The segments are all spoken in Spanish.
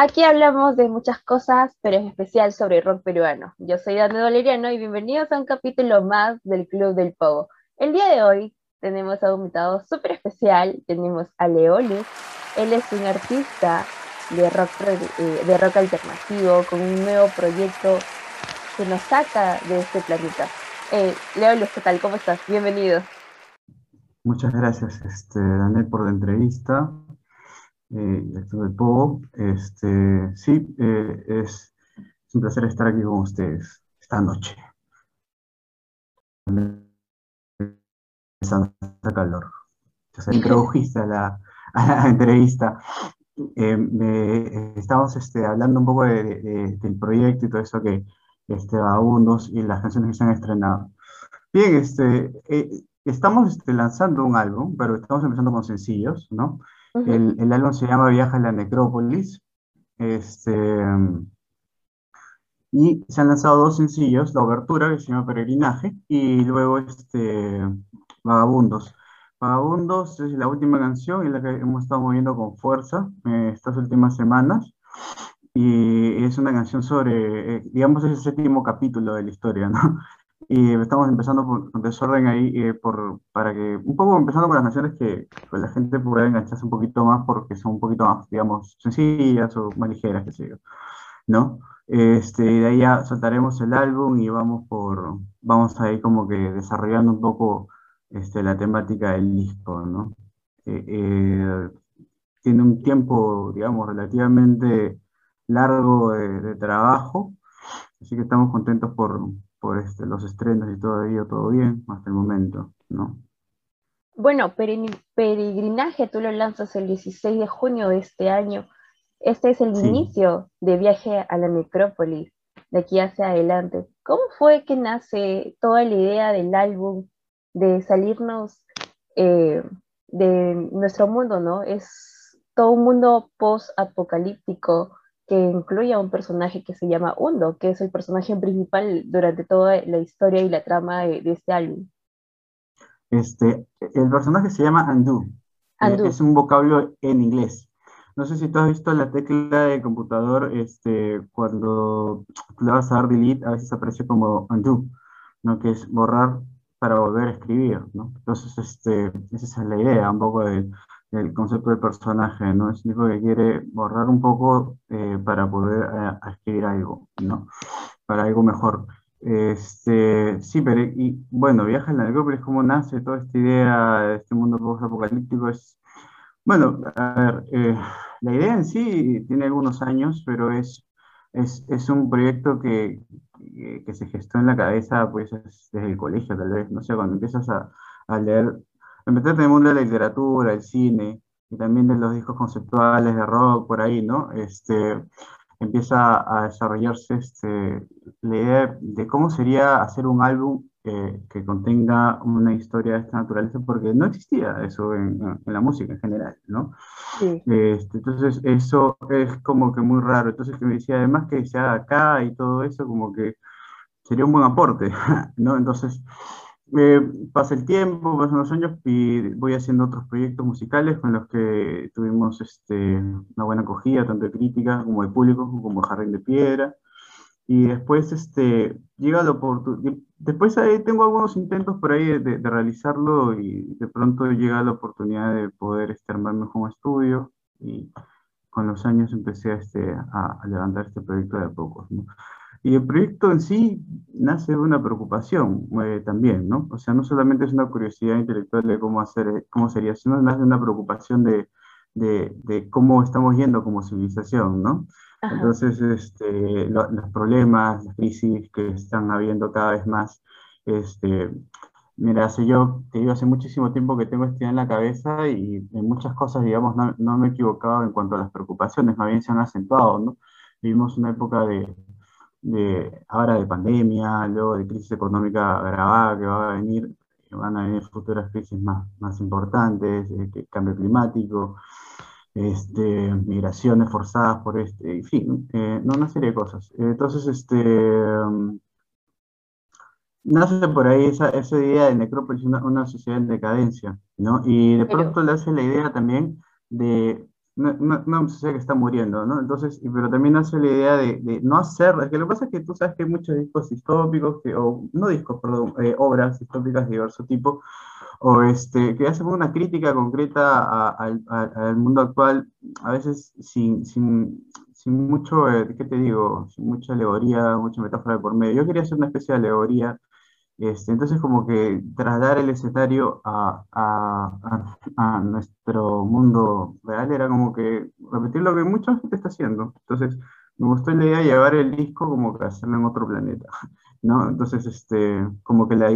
Aquí hablamos de muchas cosas, pero en especial sobre rock peruano. Yo soy Dani Valeriano y bienvenidos a un capítulo más del Club del Pogo. El día de hoy tenemos a un invitado súper especial, tenemos a Leolus. Él es un artista de rock, eh, de rock alternativo con un nuevo proyecto que nos saca de este planeta. Eh, ¿qué tal? ¿Cómo estás? Bienvenido. Muchas gracias, este, Daniel, por la entrevista del Pogo. Este, sí, eh, es, un placer estar aquí con ustedes esta noche. Esta calor. Yo soy introdujiste a la, la entrevista. Eh, estamos este, hablando un poco de, del proyecto y todo eso que este, Vagabundos y las canciones que se han estrenado. Bien, este, eh, estamos este, lanzando un álbum, pero estamos empezando con sencillos, ¿no? El, álbum se llama Viaja a la Necrópolis. Este, y se han lanzado dos sencillos, La Obertura, que se llama Peregrinaje, y luego este, Vagabundos. Vagabundos es la última canción en la que hemos estado moviendo con fuerza eh, estas últimas semanas. Y es una canción sobre, eh, digamos, es el séptimo capítulo de la historia, ¿no? Y estamos empezando por, desorden ahí, eh, por, para que, un poco empezando con las canciones que la gente pueda engancharse un poquito más porque son un poquito más, digamos, sencillas o más ligeras, qué sé yo, ¿no? Este, de ahí ya soltaremos el álbum y vamos por, vamos ahí como que desarrollando un poco este, la temática del disco, ¿no? Eh, eh, tiene un tiempo, digamos, relativamente largo de trabajo, así que estamos contentos por, por este, los estrenos y todo ello, todo bien hasta el momento, ¿no? Bueno, Peregrinaje tú lo lanzas el 16 de junio de este año. Este es el inicio de Viaje a la Necrópolis, de aquí hacia adelante. ¿Cómo fue que nace toda la idea del álbum de salirnos eh, de nuestro mundo, ¿no? Es todo un mundo post-apocalíptico que incluye a un personaje que se llama Undo, que es el personaje principal durante toda la historia y la trama de, este álbum. Este, el personaje se llama Andu. Eh, es un vocablo en inglés. No sé si tú has visto la tecla de computador, este, cuando le vas a dar delete, a veces aparece como undo, ¿no? que es borrar para volver a escribir. ¿no? Entonces, este, esa es la idea un poco de, el concepto de personaje, ¿no? Es un tipo que quiere borrar un poco eh, para poder eh, escribir algo, ¿no? Para algo mejor. Este, sí, pero y, bueno, Viaja en la Necrópolis, ¿cómo nace toda esta idea de este mundo post-apocalíptico? Es, bueno, a ver, eh, la idea en sí tiene algunos años, pero es, es, es un proyecto que, que, se gestó en la cabeza, pues, desde el colegio, tal vez, no sé, cuando empiezas a, a leer meterte en el mundo de la literatura, el cine y también de los discos conceptuales de rock por ahí, ¿no? Este, empieza a desarrollarse este, la idea de cómo sería hacer un álbum que contenga una historia de esta naturaleza, porque no existía eso en, en la música en general, ¿no? Sí. Este, entonces, eso es como que muy raro. Entonces, que me decía, además que se haga acá y todo eso, como que sería un buen aporte, ¿no? Entonces, eh, pasa el tiempo, pasan los años y voy haciendo otros proyectos musicales con los que tuvimos este, una buena acogida, tanto de crítica como de público, como Jardín de Piedra. Y después este, llega la oportunidad, después ahí tengo algunos intentos por ahí de, realizarlo y de pronto llega la oportunidad de poder este, armarme como estudio y con los años empecé este, a, a levantar este proyecto de a pocos. ¿no? Y el proyecto en sí nace de una preocupación eh, también, ¿no? O sea, no solamente es una curiosidad intelectual de cómo, hacer, cómo sería, sino nace de una preocupación de, de, de, cómo estamos yendo como civilización, ¿no? Entonces, este, los problemas, las crisis que están habiendo cada vez más, este, mira, hace yo, te digo, hace muchísimo tiempo que tengo esto en la cabeza y en muchas cosas, digamos, no, no me he equivocado en cuanto a las preocupaciones, más bien se han acentuado, ¿no? Vivimos una época de, de, ahora de pandemia, luego de crisis económica agravada que va a venir, van a venir futuras crisis más, más importantes, eh, cambio climático, este, migraciones forzadas por este, en fin, eh, no, una serie de cosas. Entonces, este, um, nace por ahí esa, esa idea de necrópolis, una, una, sociedad en decadencia, ¿no? Y de pronto le hace la idea también de una, sociedad que está muriendo, ¿no? Entonces, pero también hace la idea de, no hacer, es que lo que pasa es que tú sabes que hay muchos discos distópicos, que, o no discos, perdón, eh, obras distópicas de diverso tipo, o este, que hacen una crítica concreta al mundo actual, a veces sin, sin, sin mucho, eh, ¿qué te digo? Sin mucha alegoría, mucha metáfora por medio. Yo quería hacer una especie de alegoría este, entonces, como que trasladar el escenario a, nuestro mundo real era como que repetir lo que mucha gente está haciendo. Entonces, me gustó la idea de llevar el disco como que hacerlo en otro planeta, ¿no? Entonces, este, como que la,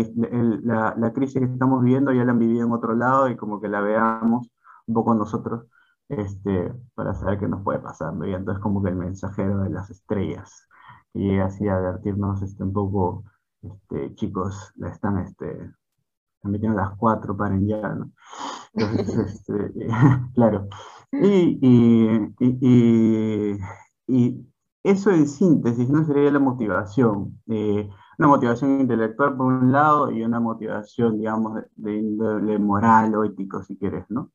la, crisis que estamos viviendo ya la han vivido en otro lado y como que la veamos un poco nosotros este, para saber qué nos puede pasar. Y entonces como que el mensajero de las estrellas y así advertirnos este, un poco este, chicos, la están, este, metiendo las cuatro, paren ya, ¿no? Entonces, este, claro. Y, y, y, eso en síntesis, ¿no? Sería la motivación. Eh, una motivación intelectual por un lado y una motivación, digamos, de, índole moral o ético, si quieres, ¿no?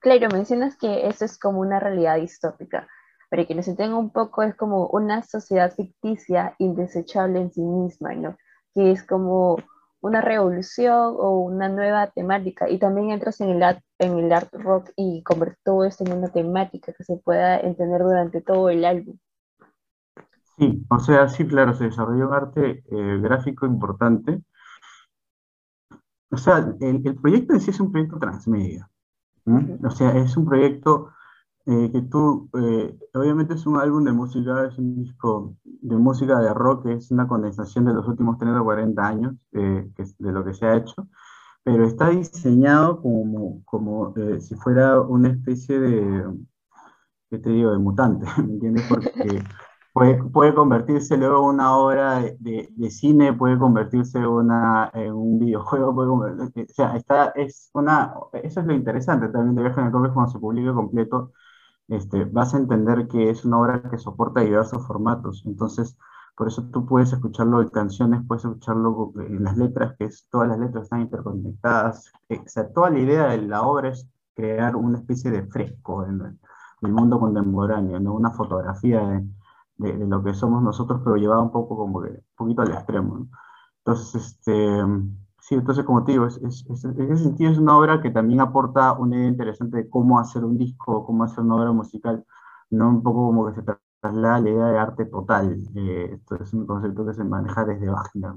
Claro, mencionas que eso es como una realidad distópica. Para que nos entiendan un poco, es como una sociedad ficticia indesechable en sí misma, ¿no? Que es como una revolución o una nueva temática. Y también entras en el art, en el art rock y convertir todo esto en una temática que se pueda entender durante todo el álbum. Sí, o sea, sí, claro, se desarrolló un arte eh, gráfico importante. O sea, el, proyecto en sí es un proyecto transmedia. O sea, es un proyecto eh, que tú, eh, obviamente es un álbum de música, es un disco de música de rock, es una condensación de los últimos 30 o 40 años eh, que de lo que se ha hecho, pero está diseñado como, como si fuera una especie de, ¿qué te digo?, de mutante, ¿me entiendes? Porque puede, puede convertirse luego en una obra de, de, cine, puede convertirse una, en un videojuego, puede o sea, está, es una, eso es lo interesante también de Viaje en el cuando se publique completo, este, vas a entender que es una obra que soporta diversos formatos. Entonces, por eso tú puedes escucharlo en canciones, puedes escucharlo en las letras, que es, todas las letras están interconectadas. Eh, o sea, toda la idea de la obra es crear una especie de fresco en el, mundo contemporáneo, ¿no? una fotografía de, de, lo que somos nosotros, pero llevada un poco como que, un poquito al extremo. Entonces, este, Sí, entonces como te digo, es, es, en ese sentido es una obra que también aporta una idea interesante de cómo hacer un disco, cómo hacer una obra musical, no un poco como que se traslada la idea de arte total. Eh, esto es un concepto que se maneja desde Wagner.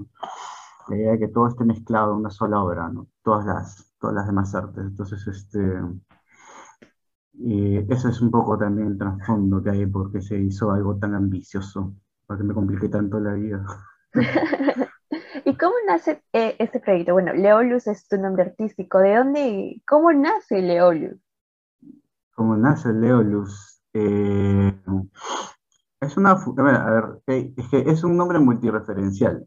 La idea de que todo esté mezclado en una sola obra, ¿no? todas, las, todas las demás artes. Entonces, este, y eso es un poco también el trasfondo que hay porque se hizo algo tan ambicioso, para que me complique tanto la vida. ¿Y cómo nace eh, este proyecto? Bueno, Leolus es tu nombre artístico. ¿De dónde, cómo nace Leolus? ¿Cómo nace Leolus? Eh, es una, a ver, eh, es que es un nombre multireferencial.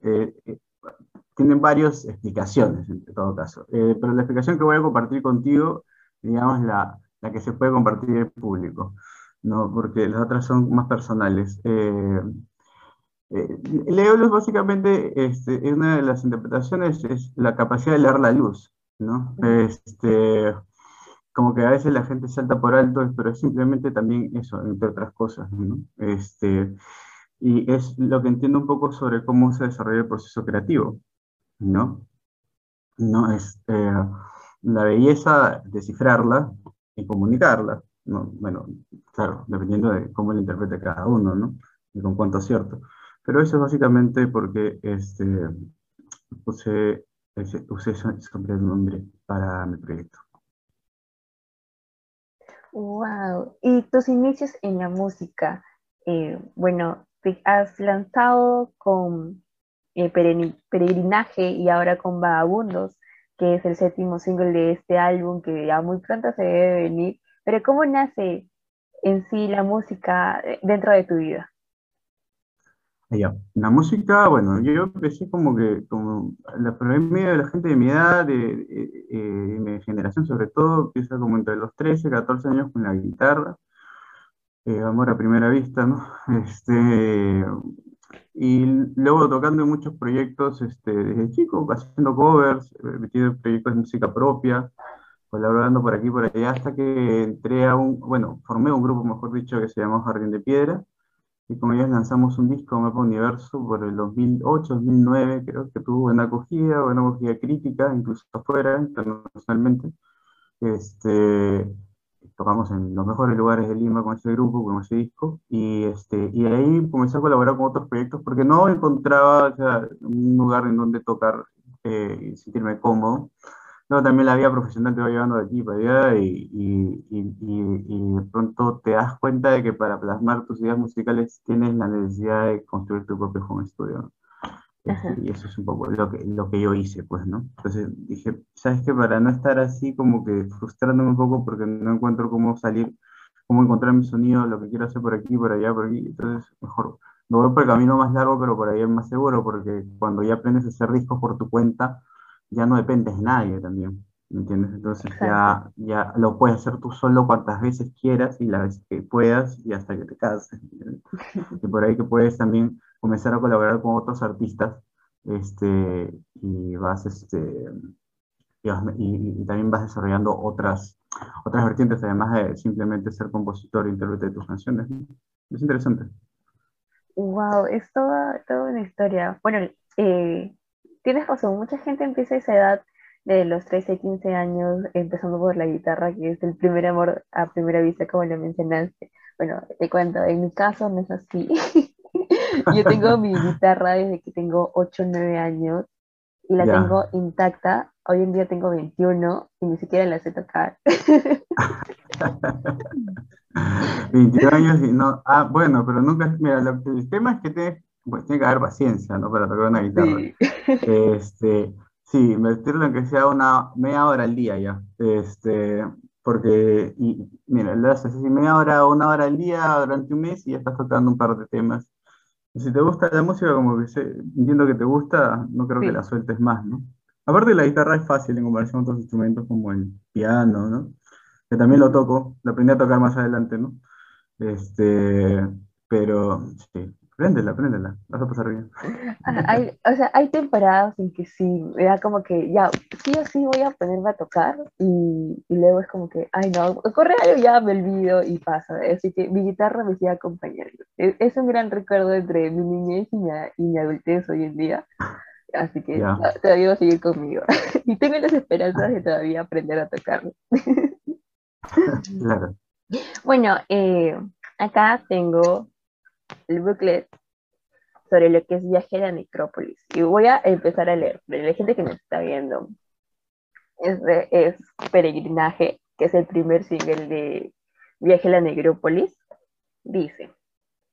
tienen varias explicaciones, en todo caso. pero la explicación que voy a compartir contigo, digamos, la, la que se puede compartir en público, ¿no? porque las otras son más personales. Eh, Leolus básicamente, este, una de las interpretaciones es la capacidad de leer la luz, ¿no? Este, como que a veces la gente salta por alto, pero es simplemente también eso, entre otras cosas, ¿no? Este, y es lo que entiendo un poco sobre cómo se desarrolla el proceso creativo, ¿no? No es eh, la belleza descifrarla y comunicarla, ¿no? Bueno, claro, dependiendo de cómo la interprete cada uno, ¿no? Y con cuánto acierto. Pero eso es básicamente porque este, usé, usé nombre para mi proyecto. Wow. Y tus inicios en la música, eh, bueno, te has lanzado con eh, Peregrinaje y ahora con Vagabundos, que es el séptimo single de este álbum que ya muy pronto se debe venir. Pero ¿cómo nace en sí la música eh, dentro de tu vida? La música, bueno, yo empecé como que, como la promedio de la gente de mi edad, de, eh, mi generación sobre todo, empieza como entre los 13, 14 años con la guitarra, eh, amor a primera vista, ¿no? Este, y luego tocando en muchos proyectos este, desde chico, haciendo covers, eh, metido en proyectos de música propia, colaborando por aquí y por allá, hasta que entré a un, bueno, formé un grupo, mejor dicho, que se llamó Jardín de Piedra, y con ellos lanzamos un disco, Mapa Universo, por el 2008, 2009, creo que tuvo buena acogida, buena acogida crítica, incluso afuera, internacionalmente. Este, tocamos en los mejores lugares de Lima con ese grupo, con ese disco, y, este, y ahí comencé a colaborar con otros proyectos porque no encontraba un lugar en donde tocar eh, y sentirme cómodo. No, también la vida profesional te va llevando de aquí para allá y, y, y, de pronto te das cuenta de que para plasmar tus ideas musicales tienes la necesidad de construir tu propio home studio. Y eso es un poco lo que, lo que yo hice, pues, ¿no? Entonces dije, ¿sabes qué? Para no estar así como que frustrándome un poco porque no encuentro cómo salir, cómo encontrar mi sonido, lo que quiero hacer por aquí, por allá, por aquí, entonces mejor me voy por el camino más largo, pero por ahí es más seguro, porque cuando ya aprendes a hacer discos por tu cuenta, ya no dependes de nadie también, ¿me entiendes? Entonces ya, ya lo puedes hacer tú solo cuantas veces quieras y las veces que puedas y hasta que te cases. y por ahí que puedes también comenzar a colaborar con otros artistas este, y vas, este, y, también vas desarrollando otras, otras vertientes, además de simplemente ser compositor e intérprete de tus canciones. Es interesante. Wow, es toda, toda una historia. Bueno, eh, tienes razón, mucha gente empieza a esa edad de los 13, 15 años, empezando por la guitarra, que es el primer amor a primera vista, como lo mencionaste. Bueno, te cuento, en mi caso no es así. Yo tengo mi guitarra desde que tengo 8 o 9 años y la tengo intacta. Hoy en día tengo 21 y ni siquiera la sé tocar. 21 años y no. Ah, bueno, pero nunca. Mira, el tema es que te, pues, tiene que haber paciencia, ¿no? Para tocar una guitarra. Sí. Este, sí, meterlo en que sea una media hora al día ya. Este, porque, y, mira, lo haces así media hora o una hora al día durante un mes y ya estás tocando un par de temas si te gusta la música, como que entiendo que te gusta, no creo que la sueltes más, ¿no? Aparte la guitarra es fácil en comparación con otros instrumentos como el piano, ¿no? Que también lo toco, lo aprendí a tocar más adelante, ¿no? Este, pero sí, Préndela, préndela, vas a pasar bien. Ah, hay, o sea, hay temporadas en que sí, da como que ya, sí o sí voy a ponerme a tocar y, y luego es como que, ay no, corre algo ya me olvido y pasa. Así que mi guitarra me sigue acompañando. Es, es un gran recuerdo entre mi niñez y mi, y mi adultez hoy en día. Así que todavía va a seguir conmigo. y tengo las esperanzas de todavía aprender a tocarlo. claro. Bueno, eh, acá tengo el booklet sobre lo que es Viaje a la Necrópolis. Y voy a empezar a leer, pero la gente que me está viendo es, es Peregrinaje, que es el primer single de Viaje a la Necrópolis. Dice,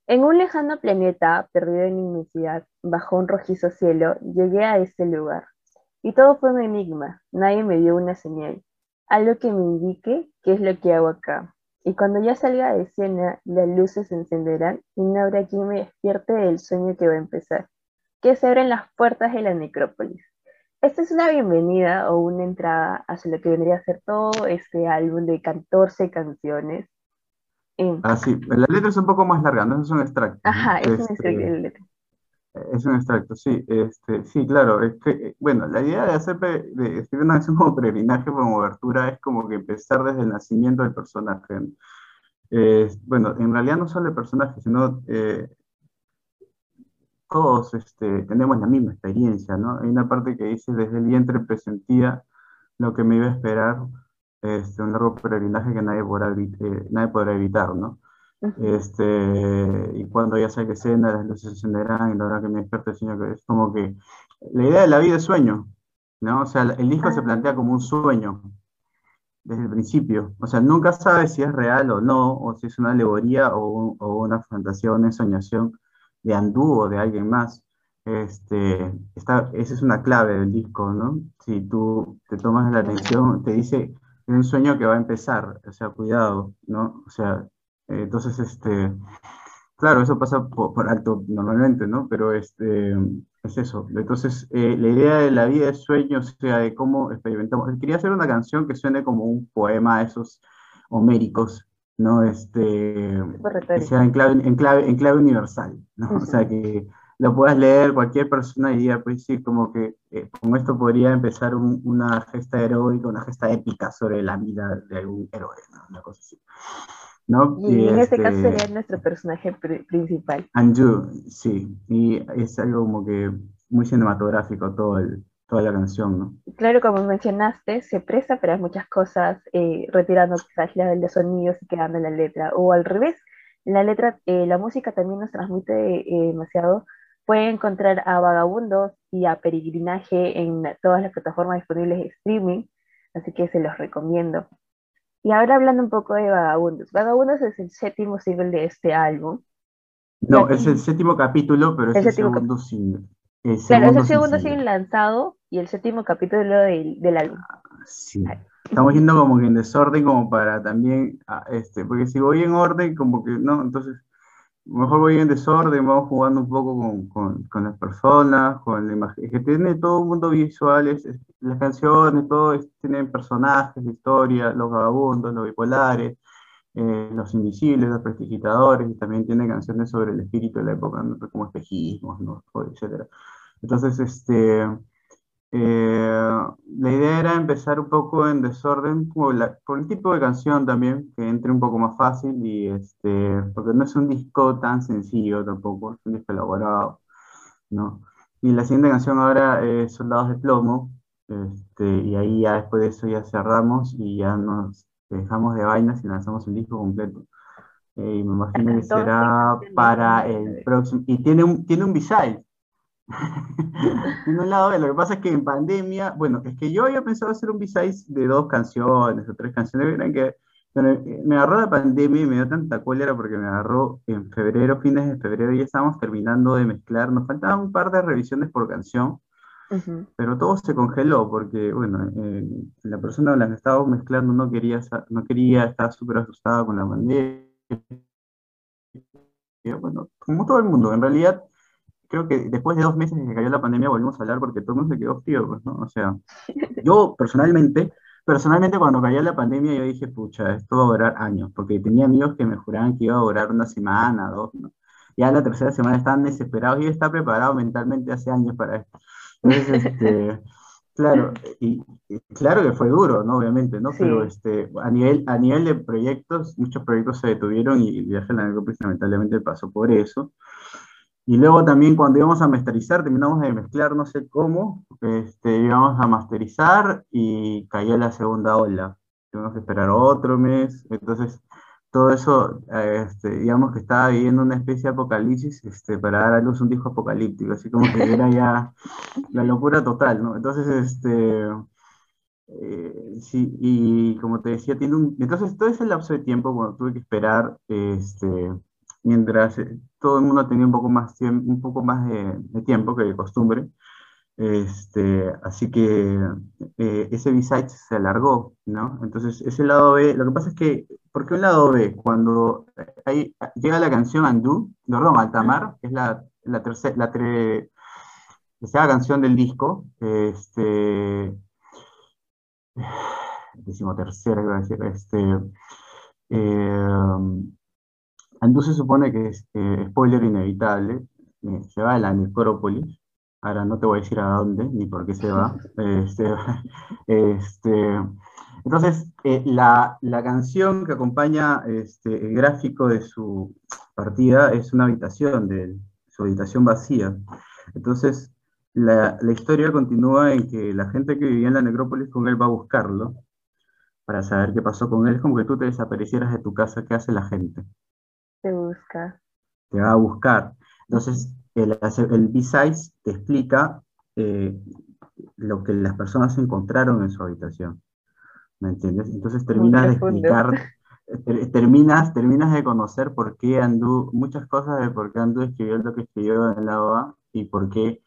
en un lejano planeta perdido en inmensidad, bajo un rojizo cielo, llegué a este lugar. Y todo fue un enigma, nadie me dio una señal, algo que me indique qué es lo que hago acá. Y cuando ya salga de escena, las luces se encenderán y no habrá quien me despierte del sueño que va a empezar, que se abren las puertas de la necrópolis. Esta es una bienvenida o una entrada hacia lo que vendría a ser todo este álbum de 14 canciones. Ah, sí, la letra es un poco más larga, no es un extracto. Ajá, es un extracto de este, letra. Es un extracto, sí, este, sí, claro, es que, bueno, la idea de hacer, de escribir una canción como peregrinaje, como obertura, es como que empezar desde el nacimiento del personaje. bueno, en realidad no solo el personaje, sino eh, todos este, tenemos la misma experiencia, ¿no? Hay una parte que dice, desde el vientre presentía lo que me iba a esperar, este, un largo peregrinaje que nadie podrá, eh, nadie podrá evitar, ¿no? Este, y cuando ya sé que cena, las luces se encenderán y la verdad que me despierta el sueño, que es como que la idea de la vida es sueño, ¿no? O sea, el disco se plantea como un sueño desde el principio. O sea, nunca sabes si es real o no, o si es una alegoría o, o una fantasía o una ensoñación de Andú o de alguien más. Este, esa es una clave del disco, ¿no? Si tú te tomas la atención, te dice, es un sueño que va a empezar, o sea, cuidado, ¿no? O sea, entonces, este, claro, eso pasa por, alto normalmente, ¿no? Pero este, es eso. Entonces, eh, la idea de la vida de sueño, o sea, de cómo experimentamos. Quería hacer una canción que suene como un poema de esos homéricos, ¿no? Este, que sea en clave, en clave, en clave universal, ¿no? O sea, que lo puedas leer cualquier persona y diga, pues sí, como que eh, con esto podría empezar una gesta heroica, una gesta épica sobre la vida de algún héroe, una cosa así. ¿No? Y, en este, caso sería nuestro personaje principal. Anju, sí, y es algo como que muy cinematográfico todo el, toda la canción, ¿no? Claro, como mencionaste, se presta para muchas cosas, eh, retirando quizás los sonidos y quedando en la letra, o al revés, la letra, eh, la música también nos transmite eh, demasiado. Puede encontrar a Vagabundos y a Peregrinaje en todas las plataformas disponibles de streaming, así que se los recomiendo. Y ahora hablando un poco de Vagabundos. Vagabundos es el séptimo single de este álbum. No, es el séptimo capítulo, pero es el, segundo single. claro, es el segundo single lanzado y el séptimo capítulo del, del álbum. Ah, sí. Estamos yendo como que en desorden como para también, ah, este, porque si voy en orden, como que no, entonces mejor voy en desorden, vamos jugando un poco con, con, con las personas, con la imagen, que tiene todo un mundo visual, es, las canciones, todo tienen personajes, historia, los vagabundos, los bipolares, eh, los invisibles, los prestidigitadores, y también tiene canciones sobre el espíritu de la época, como espejismos, ¿no? etc. Entonces, este, eh, la idea era empezar un poco en desorden, por, por, el tipo de canción también, que entre un poco más fácil, y este, porque no es un disco tan sencillo tampoco, es un disco elaborado, ¿no? Y la siguiente canción ahora es Soldados de Plomo, este, y ahí ya después de eso ya cerramos y ya nos dejamos de vainas y lanzamos el disco completo. Eh, y me imagino que será para el próximo. Y tiene un, tiene un B-side. tiene un lado Lo que pasa es que en pandemia, bueno, es que yo había pensado hacer un B-side de dos canciones o tres canciones. que me agarró la pandemia y me dio tanta cólera porque me agarró en febrero, fines de febrero, y ya estábamos terminando de mezclar. Nos faltaban un par de revisiones por canción pero todo se congeló porque, bueno, eh, la persona con la que estábamos mezclando no quería, no quería estar súper asustada con la pandemia. Bueno, como todo el mundo, en realidad, creo que después de dos meses que cayó la pandemia volvimos a hablar porque todo el mundo se quedó frío, pues, ¿no? O sea, yo personalmente, personalmente cuando cayó la pandemia yo dije, pucha, esto va a durar años, porque tenía amigos que me juraban que iba a durar una semana, dos, ¿no? Ya la tercera semana estaban desesperados y yo estaba preparado mentalmente hace años para esto. este, claro, y, claro que fue duro, ¿no? Obviamente, ¿no? Pero este, a, nivel, a nivel de proyectos, muchos proyectos se detuvieron y el viaje a la lamentablemente pasó por eso. Y luego también cuando íbamos a masterizar, terminamos de mezclar, no sé cómo, este, íbamos a masterizar y cayó la segunda ola. Tuvimos que esperar otro mes, entonces todo eso, eh, este, digamos que estaba viviendo una especie de apocalipsis este, para dar a luz un disco apocalíptico, así como que era ya la locura total, ¿no? Entonces, este, eh, sí, y como te decía, tiene un, entonces todo ese lapso de tiempo, cuando tuve que esperar, este, mientras eh, todo el mundo tenía un poco más, un poco más de, de tiempo que de costumbre, este, así que eh, ese B-side se alargó, ¿no? Entonces, ese lado B, lo que pasa es que, ¿por qué un lado B? Cuando hay, llega la canción Andú, de Roma Altamar, que es la, la tercera, la tercera canción del disco, este, decimotercera, iba a decir, este, eh, Andú se supone que es, eh, spoiler inevitable, se va a la necrópolis, Ahora no te voy a decir a dónde ni por qué se va. Este, este, entonces, eh, la, la, canción que acompaña este, el gráfico de su partida es una habitación, de su habitación vacía. Entonces, la, la, historia continúa en que la gente que vivía en la necrópolis con él va a buscarlo para saber qué pasó con él. Es como que tú te desaparecieras de tu casa, ¿qué hace la gente? Te busca. Te va a buscar. Entonces, el, el B-Size te explica eh, lo que las personas encontraron en su habitación. ¿Me entiendes? Entonces terminas de explicar, terminas, terminas de conocer por qué Andú, muchas cosas de por qué Andú escribió lo que escribió en la OA y por qué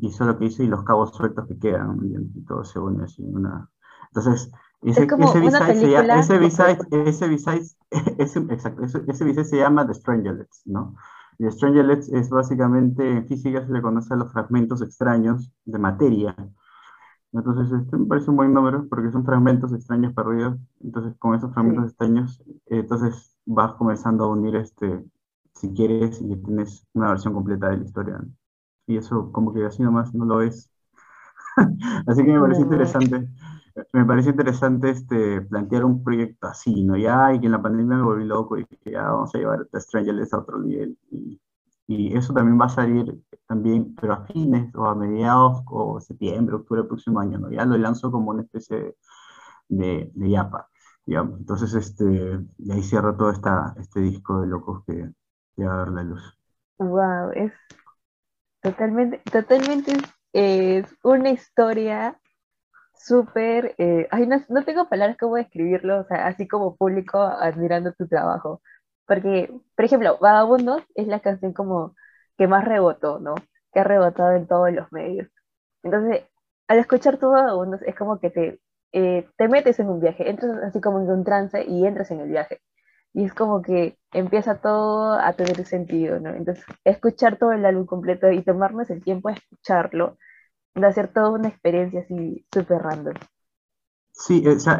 hizo lo que hizo y los cabos sueltos que quedan, y todo se une así una... Entonces, ese, se llama, ese B-side, ese B-side, ese, exacto, ese, ese se llama The Strangelets, ¿no? Y Strangelets es básicamente, en física se le conoce a los fragmentos extraños de materia. Entonces, este me parece un buen número porque son fragmentos extraños perdidos. Entonces, con esos fragmentos extraños, entonces vas comenzando a unir este, si quieres, y tienes una versión completa de la historia. Y eso como que así nomás no lo es. así que me parece interesante me parece interesante este, plantear un proyecto así, ¿no? Ya, y que en la pandemia me volví loco y que ya vamos a llevar a Stranger a otro nivel. Y, y, eso también va a salir también, pero a fines o a mediados o septiembre, octubre del próximo año, ¿no? Ya lo lanzo como una especie de, de, yapa, digamos. Entonces, este, y ahí cierro todo esta, este disco de locos que, que va a dar la luz. Wow, es totalmente, totalmente es una historia súper, eh, ay, no, no, tengo palabras como describirlo, así como público admirando tu trabajo. Porque, por ejemplo, Vagabundos es la canción como que más rebotó, ¿no? Que ha rebotado en todos los medios. Entonces, al escuchar tu Vagabundos es como que te, eh, te metes en un viaje, entras así como en un trance y entras en el viaje. Y es como que empieza todo a tener sentido, ¿no? Entonces, escuchar todo el álbum completo y tomarnos el tiempo de escucharlo de hacer toda una experiencia así súper random. Sí, o sea,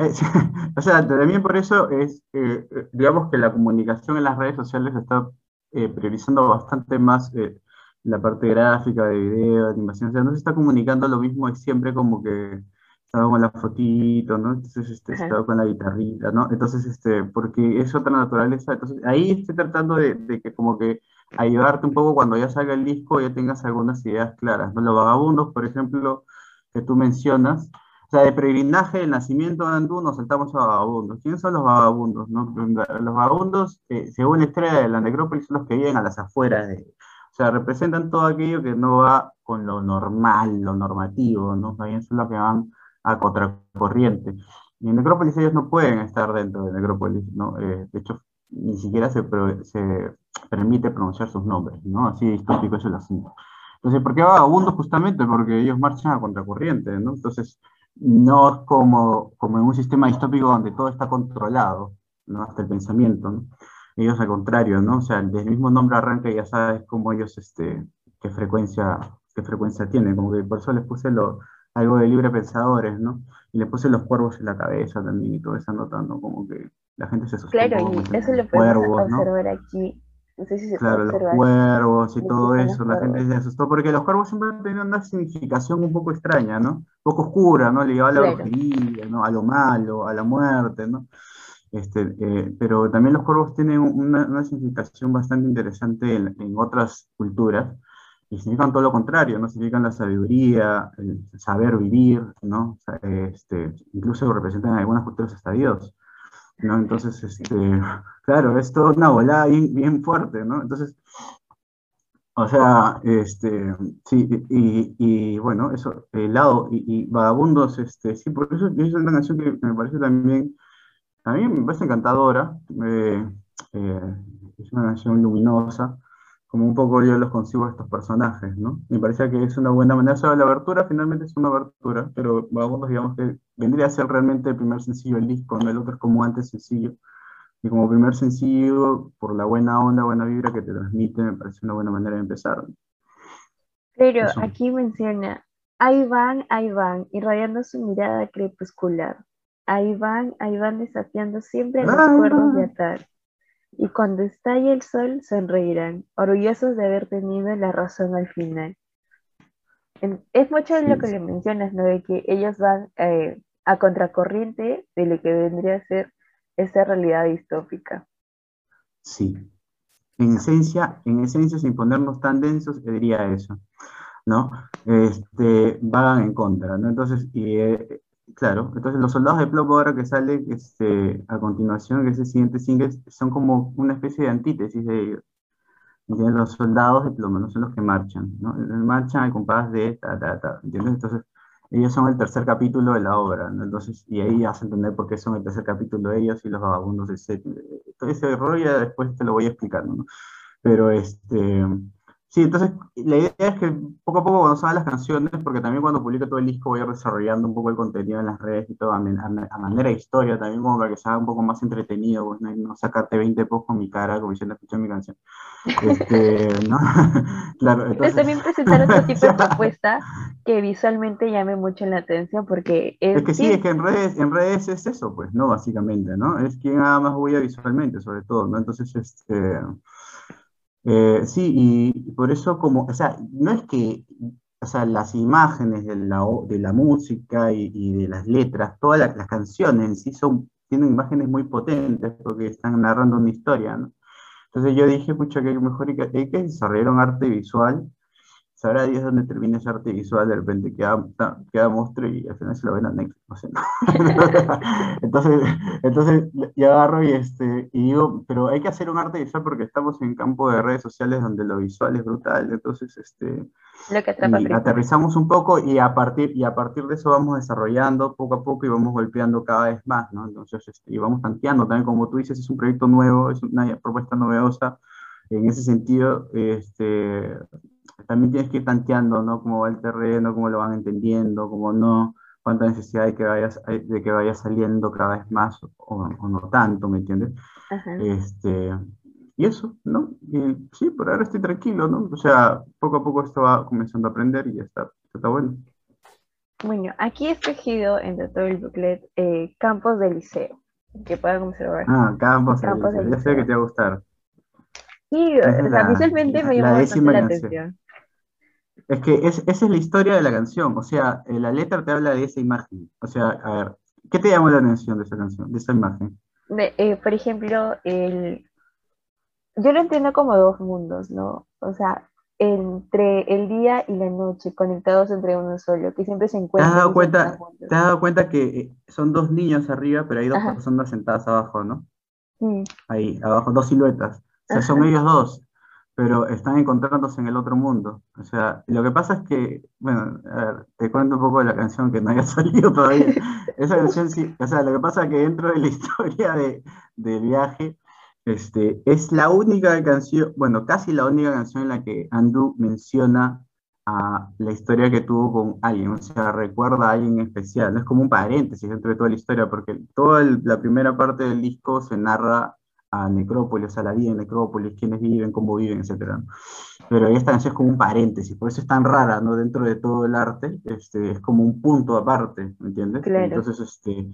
o sea, también por eso es, eh, digamos que la comunicación en las redes sociales está eh, priorizando bastante más eh, la parte gráfica, de video, de animación, o sea, no se está comunicando lo mismo, es siempre como que estaba con la fotito, ¿no? Entonces, este, estaba con la guitarrita, ¿no? Entonces, este, porque es otra naturaleza, entonces ahí estoy tratando de, de que como que ayudarte un poco cuando ya salga el disco, ya tengas algunas ideas claras. Los vagabundos, por ejemplo, que tú mencionas, o sea, de peregrinaje, el nacimiento de Andú, nos saltamos a vagabundos. ¿Quiénes son los vagabundos? No? Los vagabundos, eh, según la historia de la necrópolis, son los que viven a las afueras de... O sea, representan todo aquello que no va con lo normal, lo normativo, ¿no? También son los que van a contracorriente. Y en Necrópolis ellos no pueden estar dentro de Necrópolis, ¿no? Eh, de hecho, ni siquiera se, se permite pronunciar sus nombres, ¿no? Así distópico es el asunto. Entonces, ¿por qué vagabundos? Justamente porque ellos marchan a contracorriente, ¿no? Entonces, no es como, como en un sistema distópico donde todo está controlado, ¿no? Hasta el pensamiento, ¿no? Ellos al contrario, ¿no? O sea, desde el mismo nombre arranca y ya sabes cómo ellos, este, qué frecuencia, qué frecuencia tienen, como que por eso les puse lo, algo de libre pensadores, ¿no? Y le puse los cuervos en la cabeza también y todo eso anotando como que la gente se asusta. Claro, y eso lo podemos observar aquí no sé si se claro, los cuervos y todo eso, la gente se asustó porque los cuervos siempre han tenido una significación un poco extraña, ¿no? Un poco oscura, ¿no? Ligada a la brujería, ¿no? A lo malo, a la muerte, ¿no? Este, eh, pero también los cuervos tienen una, una significación bastante interesante en, en, otras culturas y significan todo lo contrario, ¿no? Significan la sabiduría, el saber vivir, ¿no? este, incluso representan en algunas culturas hasta Dios. ¿No? Entonces, este, claro, es toda una volada bien, fuerte, ¿no? Entonces, o sea, este, sí, y, bueno, eso, el lado, y, Vagabundos, este, sí, por eso es una canción que me parece también, a mí me parece encantadora, eh, eh, es una canción luminosa, como un poco yo los consigo a estos personajes, ¿no? Me parecía que es una buena manera, o sea, la abertura finalmente es una abertura, pero vamos, digamos que vendría a ser realmente el primer sencillo del disco, ¿no? El otro es como antes sencillo. Y como primer sencillo, por la buena onda, buena vibra que te transmite, me parece una buena manera de empezar. Pero aquí menciona, ahí van, ahí van, irradiando su mirada crepuscular. Ahí van, ahí van desafiando siempre los cuerdos de atar y cuando estalle el sol sonreirán, orgullosos de haber tenido la razón al final. Es mucho de lo que le mencionas, ¿no? De que ellos van eh, a contracorriente de lo que vendría a ser esa realidad distópica. Sí. En esencia, en esencia, sin ponernos tan densos, diría eso, ¿no? Este, van en contra, ¿no? Entonces, y, eh, Claro, entonces los soldados de plomo ahora que sale este, a continuación, que es el siguiente single, son como una especie de antítesis de ellos. Los soldados de plomo no son los que marchan, ¿no? Marchan al compás de ta, ta, ta, ¿entiendes? Entonces, ellos son el tercer capítulo de la obra, ¿no? Entonces, y ahí a entender por qué son el tercer capítulo de ellos y los vagabundos set. Todo ese rollo ya después te lo voy explicando, ¿no? Pero este, Sí, entonces la idea es que poco a poco cuando salgan las canciones, porque también cuando publique todo el disco voy a desarrollando un poco el contenido en las redes y todo, a, manera de historia también como para que sea un poco más entretenido, pues, no, sacarte 20 posts con mi cara como diciendo escuché mi canción. Este, ¿no? claro, entonces... también presentar otro tipo de propuesta que visualmente llame mucho la atención porque es... Es que sí, es que en redes, en redes es eso, pues, ¿no? Básicamente, ¿no? Es quien haga más huella visualmente, sobre todo, ¿no? Entonces, este Eh, sí, y por eso como, o sea, no es que, o sea, las imágenes de la, de la música y, de las letras, todas las, canciones en sí son, tienen imágenes muy potentes porque están narrando una historia, ¿no? Entonces yo dije, pucha, que mejor hay que desarrollar un arte visual sabrá Dios dónde termina ese arte visual, de repente queda, queda monstruo y al final se lo ven a Netflix, no sé. entonces, entonces yo agarro y, este, y digo, pero hay que hacer un arte visual porque estamos en campo de redes sociales donde lo visual es brutal, entonces este, aterrizamos un poco y a, partir, y a partir de eso vamos desarrollando poco a poco y vamos golpeando cada vez más, ¿no? Entonces, este, y vamos tanteando también, como tú dices, es un proyecto nuevo, es una propuesta novedosa, en ese sentido, este, también tienes que ir tanteando, ¿no? Cómo va el terreno, cómo lo van entendiendo, cómo no, cuánta necesidad de que vaya, de que vaya saliendo cada vez más o, no tanto, ¿me entiendes? Este, y eso, ¿no? Y, sí, por ahora estoy tranquilo, ¿no? O sea, poco a poco esto va comenzando a aprender y ya está, está bueno. Bueno, aquí he escogido entre todo el booklet eh, campos del liceo, que puedan observar. Ah, campos, del liceo. Ya sé que te va a gustar. Sí, o sea, visualmente me llama bastante la atención. Es que esa es la historia de la canción, o sea, eh, la letra te habla de esa imagen. O sea, a ver, ¿qué te llamó la atención de esa canción, de esa imagen? Eh, por ejemplo, el... yo lo entiendo como dos mundos, ¿no? O sea, entre el día y la noche, conectados entre uno solo, que siempre se encuentran. ¿Te has dado cuenta, ¿te has dado cuenta que eh, son dos niños arriba, pero hay dos personas sentadas abajo, ¿no? Ahí, abajo, dos siluetas. Sea, son ellos dos pero están encontrándose en el otro mundo. O sea, lo que pasa es que, bueno, a ver, te cuento un poco de la canción que no haya salido todavía. Esa canción sí, o sea, lo que pasa es que dentro de la historia de, de viaje, este, es la única canción, bueno, casi la única canción en la que Andrew menciona a la historia que tuvo con alguien, o sea, recuerda a alguien especial, no es como un paréntesis dentro de toda la historia, porque toda la primera parte del disco se narra a Necrópolis, a la vida en Necrópolis, quiénes viven, cómo viven, etc. Pero esta canción es como un paréntesis, por eso es tan rara, ¿no? Dentro de todo el arte, este, es como un punto aparte, ¿me entiendes? Entonces, este,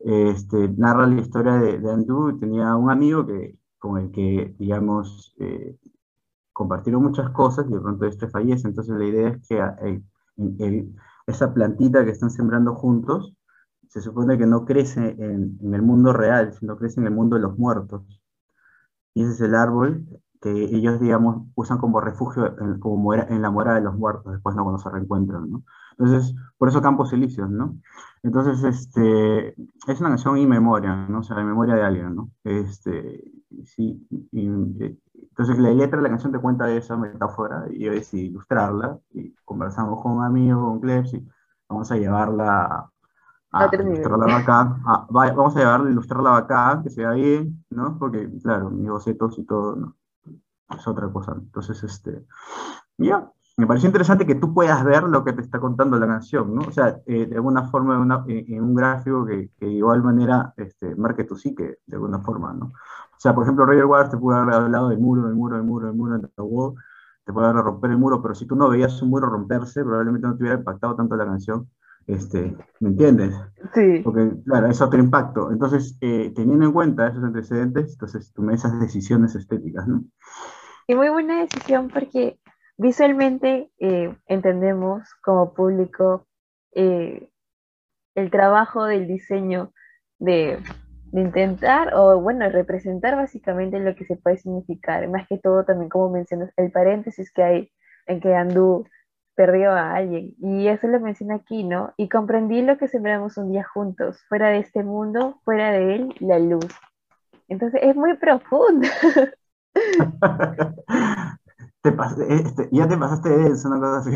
este, narra la historia de, de Andrew, tenía un amigo que, con el que, digamos, eh, compartieron muchas cosas y de pronto este fallece, entonces la idea es que esa plantita que están sembrando juntos, se supone que no crece en, en, el mundo real, sino crece en el mundo de los muertos y ese es el árbol que ellos, digamos, usan como refugio en, como en la morada de los muertos, después ¿no? cuando se reencuentran, ¿no? Entonces, por eso Campos Elíseos, ¿no? Entonces, este, es una canción in memoria, ¿no? O sea, en memoria de alguien, ¿no? Este, sí, entonces la letra de la canción te cuenta esa metáfora y decidí ilustrarla y conversamos con un amigo, con Klebs y vamos a llevarla a ilustrarla acá, vamos a llevarla a ilustrarla acá, que se vea bien, ¿no? Porque, claro, mis bocetos y todo, ¿no? Es otra cosa. Entonces, este, ya, me pareció interesante que tú puedas ver lo que te está contando la canción, ¿no? O sea, eh, de alguna forma, en un gráfico que, que, de igual manera este, marque tu psique, de alguna forma, ¿no? O sea, por ejemplo, Roger Waters te puede haber hablado del muro, del muro, del muro, del muro, del muro, te puede haber romper el muro, pero si tú no veías un muro romperse, probablemente no te hubiera impactado tanto la canción este, ¿Me entiendes? Sí. Porque, claro, es otro impacto. Entonces, eh, teniendo en cuenta esos antecedentes, entonces tomé esas decisiones estéticas, ¿no? Y muy buena decisión porque visualmente eh, entendemos como público eh, el trabajo del diseño de, de, intentar o, bueno, representar básicamente lo que se puede significar. Más que todo, también como mencionas, el paréntesis que hay en que Andú perdió a alguien. Y eso lo menciona aquí, ¿no? Y comprendí lo que sembramos un día juntos, fuera de este mundo, fuera de él, la luz. Entonces es muy profundo. te este, ya te pasaste de eso, una cosa así.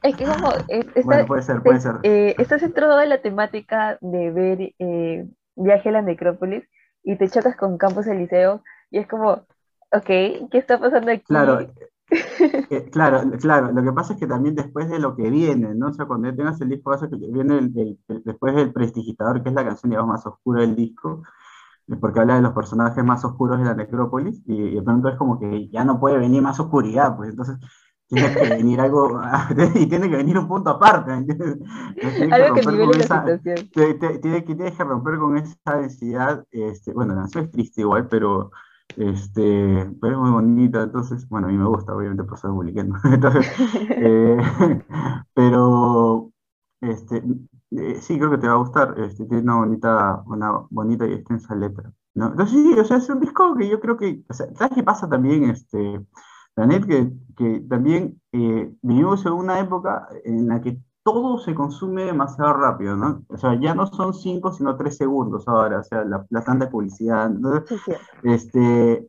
es que como... bueno, puede ser, puede ser. Eh, estás dentro de la temática de ver eh, Viaje a la Necrópolis y te chocas con Campos Eliseo y es como, ok, ¿qué está pasando aquí? Claro, eh, claro, claro, lo que pasa es que también después de lo que viene, ¿no? O sea, cuando tengas el disco, que viene el, después del prestigitador, que es la canción, digamos, más oscura del disco, porque habla de los personajes más oscuros de la necrópolis, y, de pronto es como que ya no puede venir más oscuridad, pues entonces tiene que venir algo, y tiene que venir un punto aparte, ¿entiendes? Algo que nivele la situación. Tiene que, romper con esa densidad, este, bueno la canción es triste igual, pero Este, pero es muy bonita, entonces, bueno, a mí me gusta, obviamente por ser publicando. Entonces, eh, pero este, eh, sí, creo que te va a gustar. Este, tiene una bonita, una bonita y extensa letra. ¿no? Entonces, sí, o sea, es un disco que yo creo que, o sea, ¿sabes qué pasa también? Este, Janet, que, que también eh, vivimos en una época en la que todo se consume demasiado rápido, ¿no? O sea, ya no son cinco, sino tres segundos ahora, o sea, la, la tanta publicidad. este,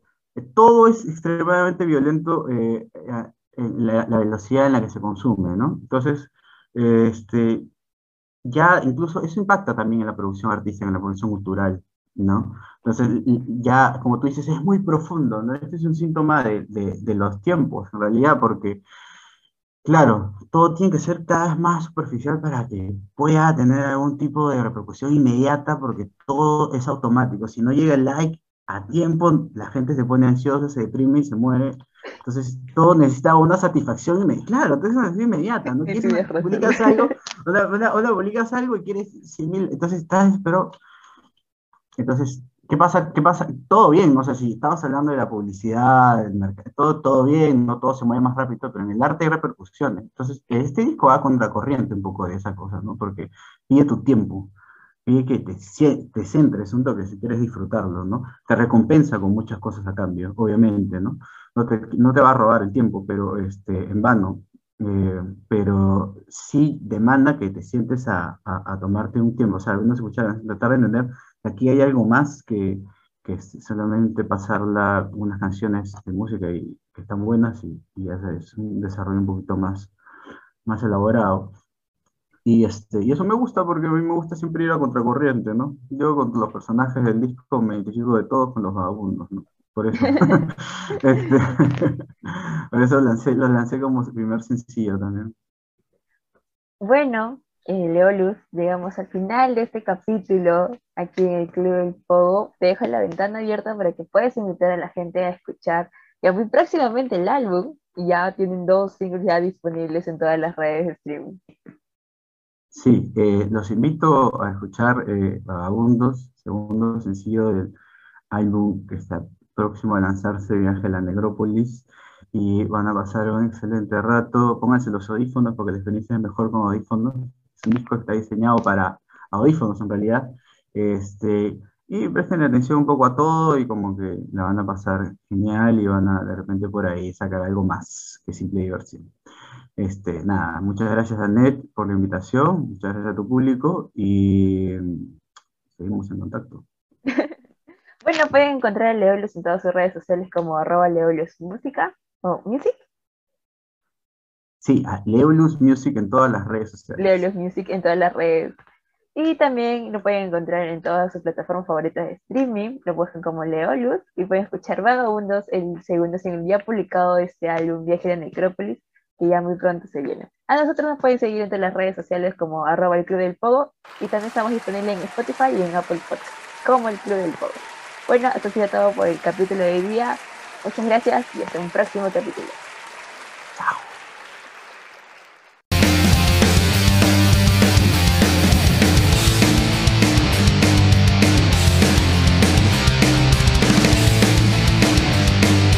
todo es extremadamente violento eh, la, la, velocidad en la que se consume, ¿no? Entonces, este, ya incluso eso impacta también en la producción artística, en la producción cultural, ¿no? Entonces, ya, como tú dices, es muy profundo, ¿no? Este es un síntoma de, de, los tiempos, en realidad, porque, claro, todo tiene que ser cada vez más superficial para que pueda tener algún tipo de repercusión inmediata, porque todo es automático. Si no llega el like a tiempo, la gente se pone ansiosa, se deprime y se muere. Entonces, todo necesita una satisfacción inmediata. Claro, entonces es inmediata, ¿no? Quieres, publicas algo, o publicas algo y quieres 100 mil, entonces estás, pero, entonces, ¿qué pasa? ¿Qué pasa? Todo bien, o sea, si estabas hablando de la publicidad, del mercado, todo, todo bien, no todo se mueve más rápido, pero en el arte hay repercusiones. Entonces, este disco va contracorriente un poco de esa cosa, ¿no? Porque pide tu tiempo, pide que te, te centres un toque si quieres disfrutarlo, ¿no? Te recompensa con muchas cosas a cambio, obviamente, ¿no? No te, no te va a robar el tiempo, pero este, en vano, eh, pero sí demanda que te sientes a, a, tomarte un tiempo, o sea, no escuchar, tratar de entender que aquí hay algo más que, que solamente pasar unas canciones de música y, que están buenas y, y es un desarrollo un poquito más, más elaborado. Y, este, y eso me gusta porque a mí me gusta siempre ir a contracorriente, ¿no? Yo con los personajes del disco me identifico de todos con los vagabundos, ¿no? Por eso, este, por eso lancé, los lancé como primer sencillo también. Bueno, eh, Leo Luz, llegamos al final de este capítulo aquí en el Club del Pogo. Te dejo la ventana abierta para que puedas invitar a la gente a escuchar ya muy próximamente el álbum. Y ya tienen dos singles ya disponibles en todas las redes de streaming. Sí, eh, los invito a escuchar eh, Vagabundos, segundo sencillo del álbum que está próximo a lanzarse Viaje a la Negrópolis y van a pasar un excelente rato. Pónganse los audífonos porque la experiencia mejor con audífonos. Es un disco que está diseñado para audífonos en realidad. Este, y presten atención un poco a todo y como que la van a pasar genial y van a de repente por ahí sacar algo más que simple diversión. Este, nada, muchas gracias a Net por la invitación, muchas gracias a tu público y seguimos en contacto. Bueno, pueden encontrar a Leolus en todas sus redes sociales como arroba Leolus Música o Music. Sí, Leolus Music en todas las redes sociales. Leolus Music en todas las redes. Y también lo pueden encontrar en todas sus plataformas favoritas de streaming. Lo buscan como Leolus y pueden escuchar Vagabundos, el segundo single ya publicado de este álbum Viaje de Necrópolis, que ya muy pronto se viene. A nosotros nos pueden seguir en las redes sociales como arroba el Club del Pogo y también estamos disponibles en Spotify y en Apple Podcast como el Club del Pogo. Bueno, esto ha sido todo por el capítulo de hoy día. Muchas gracias y hasta un próximo capítulo. Chao.